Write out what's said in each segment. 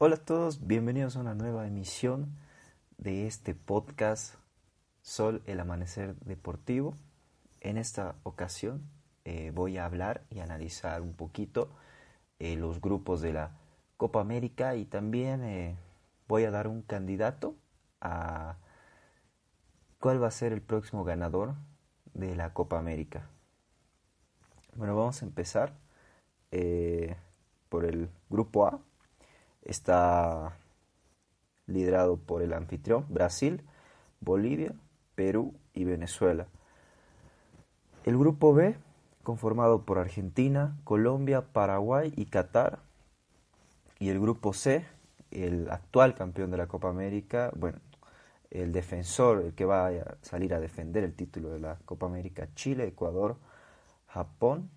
Hola a todos, bienvenidos a una nueva emisión de este podcast Sol, el Amanecer Deportivo. En esta ocasión eh, voy a hablar y analizar un poquito eh, los grupos de la Copa América y también eh, voy a dar un candidato a cuál va a ser el próximo ganador de la Copa América. Bueno, vamos a empezar por el grupo A Está liderado por el anfitrión Brasil, Bolivia, Perú y Venezuela. El grupo B, conformado por Argentina, Colombia, Paraguay y Qatar. Y el grupo C, el actual campeón de la Copa América, bueno, el defensor, el que va a salir a defender el título de la Copa América, Chile, Ecuador, Japón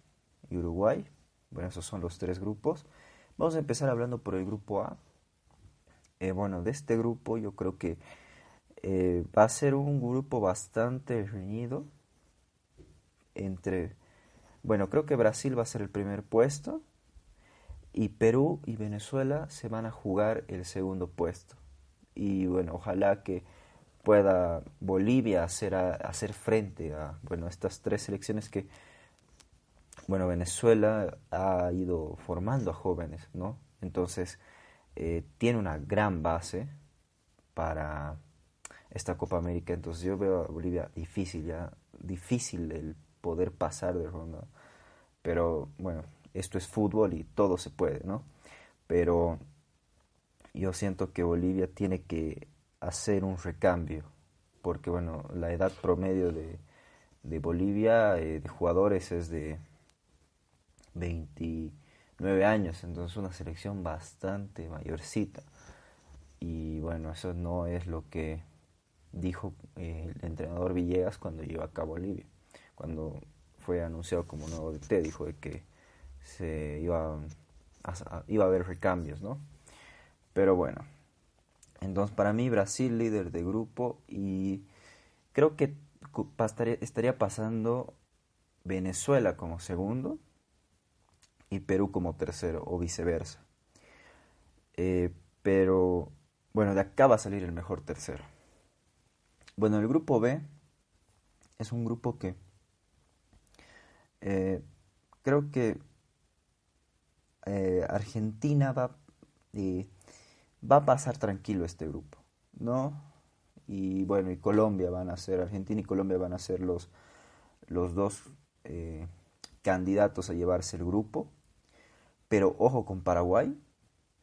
y Uruguay. Bueno, esos son los tres grupos. Vamos a empezar hablando por el grupo A. Eh, bueno, de este grupo yo creo que eh, va a ser un grupo bastante reñido entre, bueno, creo que Brasil va a ser el primer puesto y Perú y Venezuela se van a jugar el segundo puesto. Y bueno, ojalá que pueda Bolivia hacer, hacer frente a bueno, estas tres selecciones que bueno, Venezuela ha ido formando a jóvenes, ¿no? Entonces, eh, tiene una gran base para esta Copa América. Entonces, yo veo a Bolivia difícil ya, difícil el poder pasar de ronda. Pero, bueno, esto es fútbol y todo se puede, ¿no? Pero yo siento que Bolivia tiene que hacer un recambio, porque, bueno, la edad promedio de, de Bolivia, eh, de jugadores, es de 29 años, entonces una selección bastante mayorcita. Y bueno, eso no es lo que dijo eh, el entrenador Villegas cuando llegó acá a Bolivia. Cuando fue anunciado como nuevo DT, dijo de que se iba a, iba a haber recambios, ¿no? Pero bueno, entonces para mí Brasil líder de grupo y creo que estaría pasando Venezuela como segundo y Perú como tercero o viceversa. Eh, pero bueno, de acá va a salir el mejor tercero. Bueno, el grupo B es un grupo que eh, creo que eh, Argentina va, va a pasar tranquilo este grupo, ¿no? Y bueno, y Colombia van a ser, Argentina y Colombia van a ser los, los dos candidatos a llevarse el grupo. Pero ojo con Paraguay,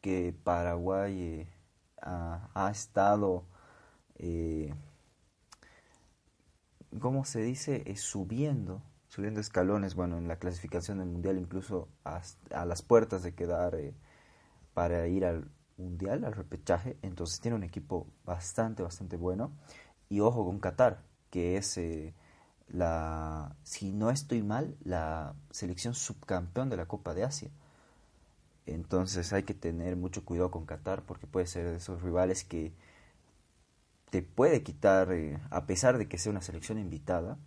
que Paraguay eh, ha, estado, eh, ¿cómo se dice? Eh, subiendo, subiendo escalones, bueno, en la clasificación del Mundial, incluso a, las puertas de quedar para ir al Mundial, al repechaje. Entonces tiene un equipo bastante, bastante bueno. Y ojo con Qatar, que es la, si no estoy mal, la selección subcampeón de la Copa de Asia. Entonces hay que tener mucho cuidado con Qatar porque puede ser de esos rivales que te puede quitar, eh, a pesar de que sea una selección invitada,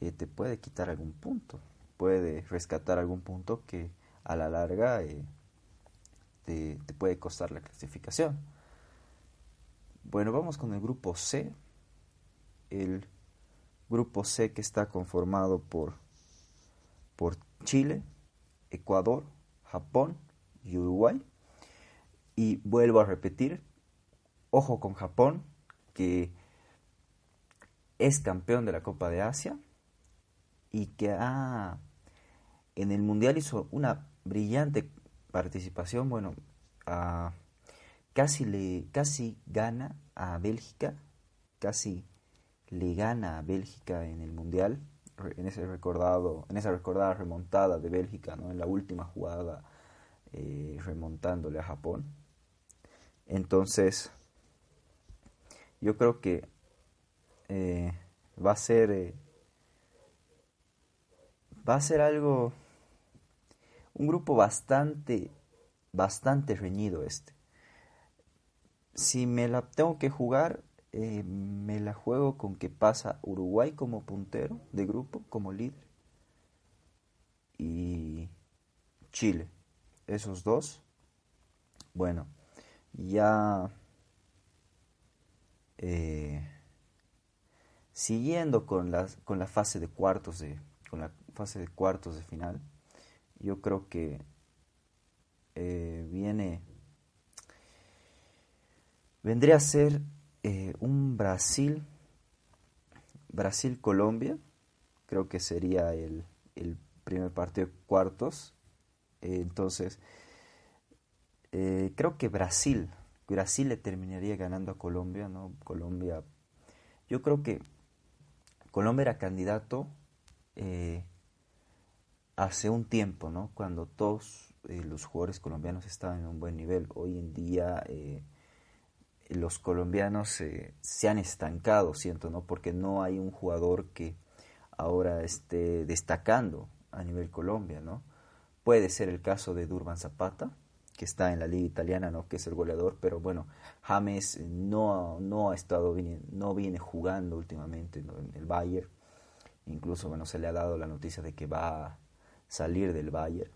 eh, te puede quitar algún punto, puede rescatar algún punto que a la larga eh, te, te puede costar la clasificación. Bueno, vamos con el grupo C. El grupo C que está conformado por, por Chile, Ecuador, Japón y Uruguay. Y vuelvo a repetir, ojo con Japón, que es campeón de la Copa de Asia y que ha, en el Mundial hizo una brillante participación, bueno, casi, le, casi gana a Bélgica, casi le gana a Bélgica en el Mundial, en ese recordado, en esa recordada remontada de Bélgica, ¿no? en la última jugada eh, remontándole a Japón. Entonces, yo creo que eh, va a ser eh, va a ser algo un grupo bastante bastante reñido este si me la tengo que jugar me la juego con que pasa Uruguay como puntero de grupo como líder y Chile esos dos. Bueno, ya siguiendo con la, con la fase de cuartos de con la fase de cuartos de final yo creo que viene vendría a ser un Brasil Brasil-Colombia, creo que sería el, primer partido de cuartos. Entonces, eh, creo que Brasil, Brasil le terminaría ganando a Colombia, ¿no? Colombia, yo creo que Colombia era candidato eh, hace un tiempo, ¿no? Cuando todos eh, los jugadores colombianos estaban en un buen nivel. Hoy en día los colombianos se han estancado, siento, ¿no? Porque no hay un jugador que ahora esté destacando a nivel Colombia, ¿no? Puede ser el caso de Durban Zapata, que está en la liga italiana, ¿no? Que es el goleador, pero bueno, James no, no ha estado, no viene jugando últimamente en el Bayern. Incluso, bueno, se le ha dado la noticia de que va a salir del Bayern.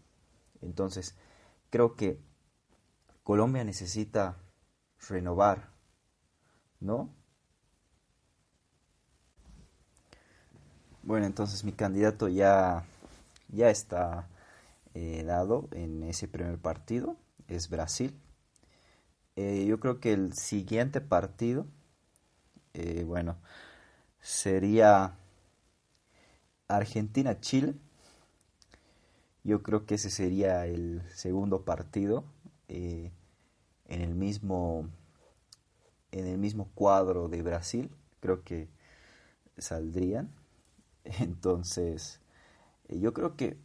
Entonces, creo que Colombia necesita renovar, ¿no? Bueno, entonces mi candidato ya, ya está eh, dado en ese primer partido, es Brasil. Eh, yo creo que el siguiente partido, eh, bueno, sería Argentina-Chile. Yo creo que ese sería el segundo partido en el mismo en el mismo cuadro de Brasil creo que saldrían entonces yo creo que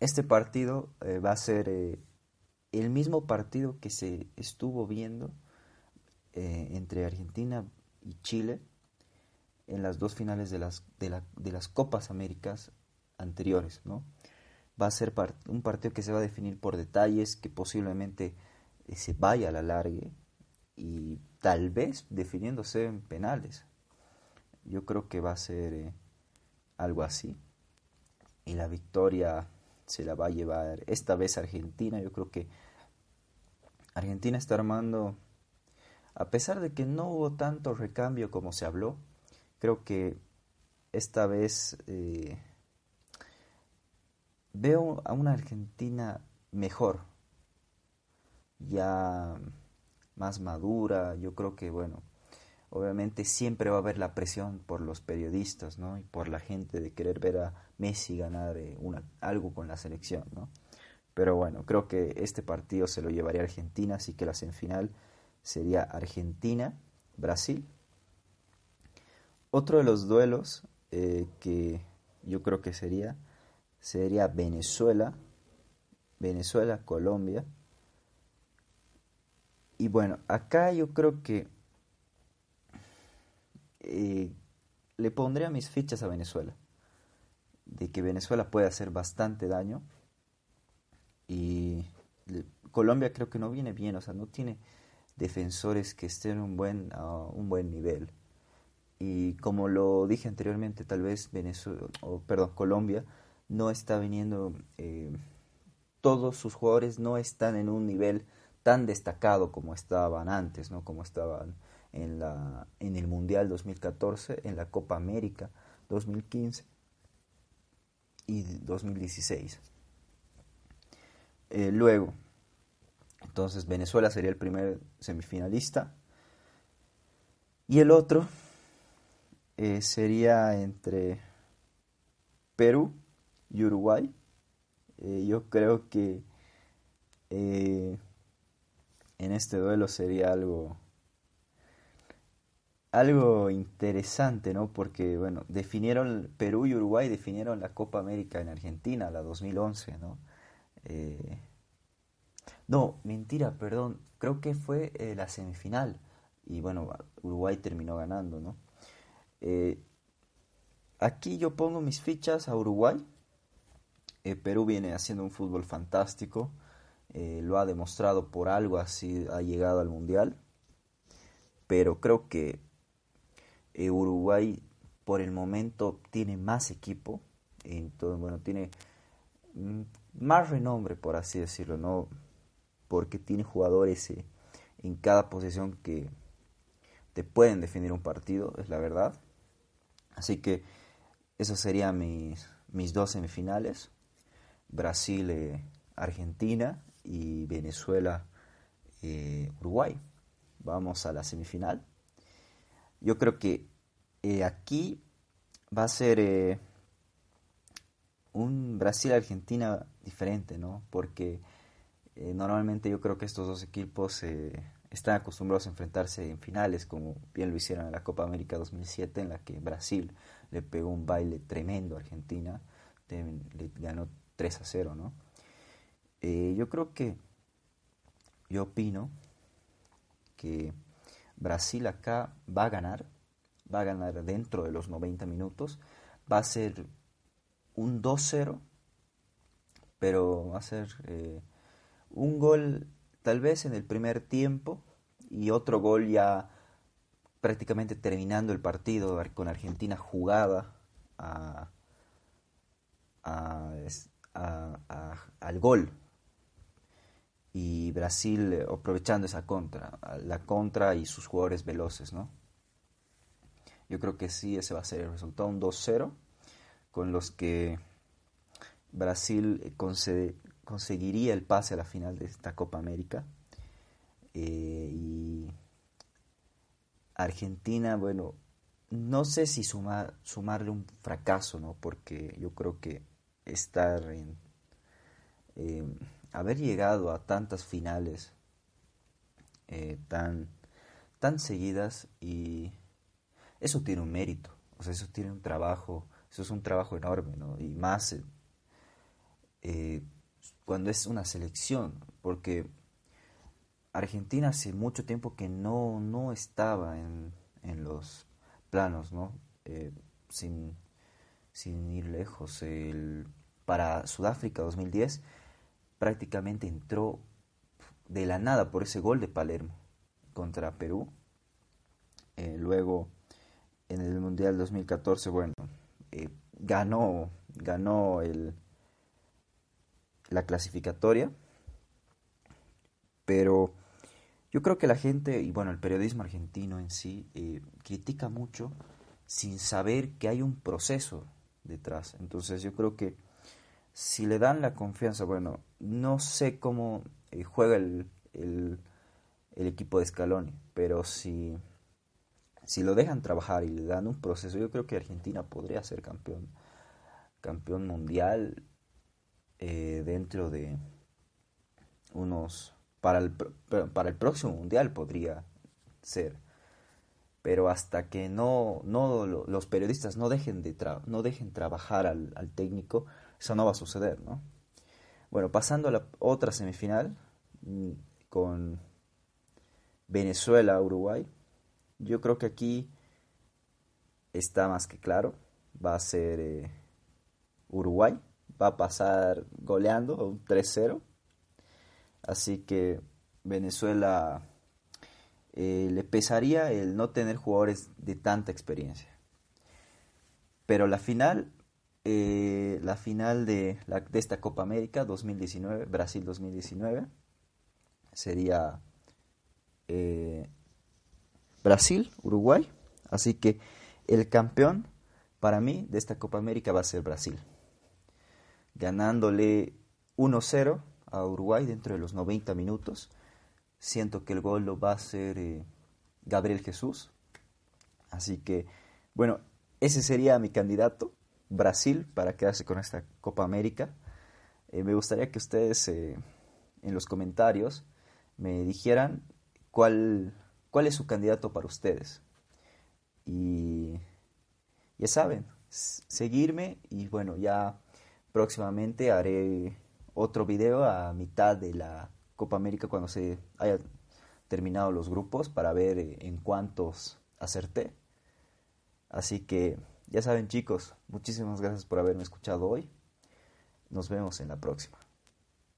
este partido eh, va a ser eh, el mismo partido que se estuvo viendo entre Argentina y Chile en las dos finales de las, de, la, de las Copas Américas anteriores, ¿no? Va a ser un partido que se va a definir por detalles, que posiblemente se vaya a la largue y tal vez definiéndose en penales. Yo creo que va a ser eh, algo así. Y la victoria se la va a llevar esta vez Argentina. Yo creo que Argentina está armando, a pesar de que no hubo tanto recambio como se habló, creo que esta vez eh, veo a una Argentina mejor ya más madura, yo creo que, bueno, obviamente siempre va a haber la presión por los periodistas, ¿no? Y por la gente de querer ver a Messi ganar eh, algo con la selección, ¿no? Pero bueno, creo que este partido se lo llevaría Argentina, así que la semifinal sería Argentina-Brasil. Otro de los duelos eh, que yo creo que sería, sería Venezuela, Venezuela-Colombia. Y bueno, acá yo creo que eh, le pondría mis fichas a Venezuela. De que Venezuela puede hacer bastante daño. Y Colombia creo que no viene bien, o sea, no tiene defensores que estén un buen, a un buen nivel. Y como lo dije anteriormente, tal vez Venezuela, o perdón, Colombia no está viniendo, eh, todos sus jugadores no están en un nivel tan destacado como estaban antes, ¿no? Como estaban en, la, en el Mundial 2014, en la Copa América 2015 y 2016. Eh, luego, entonces Venezuela sería el primer semifinalista. Y el otro eh, sería entre Perú y Uruguay. Eh, yo creo que en este duelo sería algo algo interesante, ¿no? Porque, bueno, definieron, Perú y Uruguay definieron la Copa América en Argentina, la 2011, ¿no? Eh, no, mentira, perdón, creo que fue eh, la semifinal y, bueno, Uruguay terminó ganando, ¿no? Eh, aquí yo pongo mis fichas a Uruguay, Perú viene haciendo un fútbol fantástico, lo ha demostrado por algo así, ha llegado al Mundial. Pero creo que eh, Uruguay por el momento tiene más equipo, entonces, bueno, tiene mm, más renombre, por así decirlo, ¿no? Porque tiene jugadores eh, en cada posición que te pueden definir un partido, es la verdad. Así que esos serían mis, mis dos semifinales. Brasil, eh, Argentina y Venezuela, Uruguay. Vamos a la semifinal. Yo creo que eh, aquí va a ser un Brasil-Argentina diferente, ¿no? Porque normalmente yo creo que estos dos equipos están acostumbrados a enfrentarse en finales, como bien lo hicieron en la Copa América 2007, en la que Brasil le pegó un baile tremendo a Argentina, le ganó 3 a 0, ¿no? Eh, yo creo que, yo opino que Brasil acá va a ganar, va a ganar dentro de los 90 minutos, va a ser un 2-0, pero va a ser eh, un gol tal vez en el primer tiempo y otro gol ya prácticamente terminando el partido con Argentina jugada al gol y Brasil eh, aprovechando esa contra, la contra y sus jugadores veloces, ¿no? Yo creo que sí, ese va a ser el resultado, un 2-0, con los que Brasil eh, conseguiría el pase a la final de esta Copa América. Eh, y Argentina, bueno, no sé si sumar, sumarle un fracaso, ¿no? Porque yo creo que estar en... haber llegado a tantas finales eh, tan, tan seguidas y eso tiene un mérito, o sea, eso tiene un trabajo, eso es un trabajo enorme, ¿no? Y más eh, cuando es una selección, porque Argentina hace mucho tiempo que no, no estaba en, en los planos, ¿no? Eh, sin, sin, ir lejos. El, para Sudáfrica 2010 prácticamente entró de la nada por ese gol de Palermo contra Perú. Eh, luego en el Mundial 2014, bueno, eh, ganó, ganó el, la clasificatoria, pero yo creo que la gente, y bueno, el periodismo argentino en sí, eh, critica mucho sin saber que hay un proceso detrás. Entonces yo creo que si le dan la confianza, bueno, no sé cómo eh, juega el, el, equipo de Scaloni, pero si, si lo dejan trabajar y le dan un proceso, yo creo que Argentina podría ser campeón, campeón mundial eh, dentro de unos... Para el, para el próximo mundial podría ser. Pero hasta que no, no los periodistas no dejen, de no dejen trabajar al, al técnico, eso no va a suceder, ¿no? Bueno, pasando a la otra semifinal mm, con Venezuela-Uruguay, yo creo que aquí está más que claro, va a ser eh, Uruguay, va a pasar goleando un 3-0, así que Venezuela eh, le pesaría el no tener jugadores de tanta experiencia. Pero la final eh, la final de, esta Copa América 2019, Brasil 2019, sería eh, Brasil, Uruguay. Así que el campeón para mí de esta Copa América va a ser Brasil, ganándole 1-0 a Uruguay dentro de los 90 minutos. Siento que el gol lo va a hacer eh, Gabriel Jesús. Así que, bueno, ese sería mi candidato Brasil para quedarse con esta Copa América. Eh, me gustaría que ustedes eh, en los comentarios me dijeran cuál, cuál es su candidato para ustedes. Y ya saben, seguirme y bueno, ya próximamente haré otro video a mitad de la Copa América cuando se haya terminado los grupos para ver eh, en cuántos acerté. Así que ya saben chicos, muchísimas gracias por haberme escuchado hoy. Nos vemos en la próxima.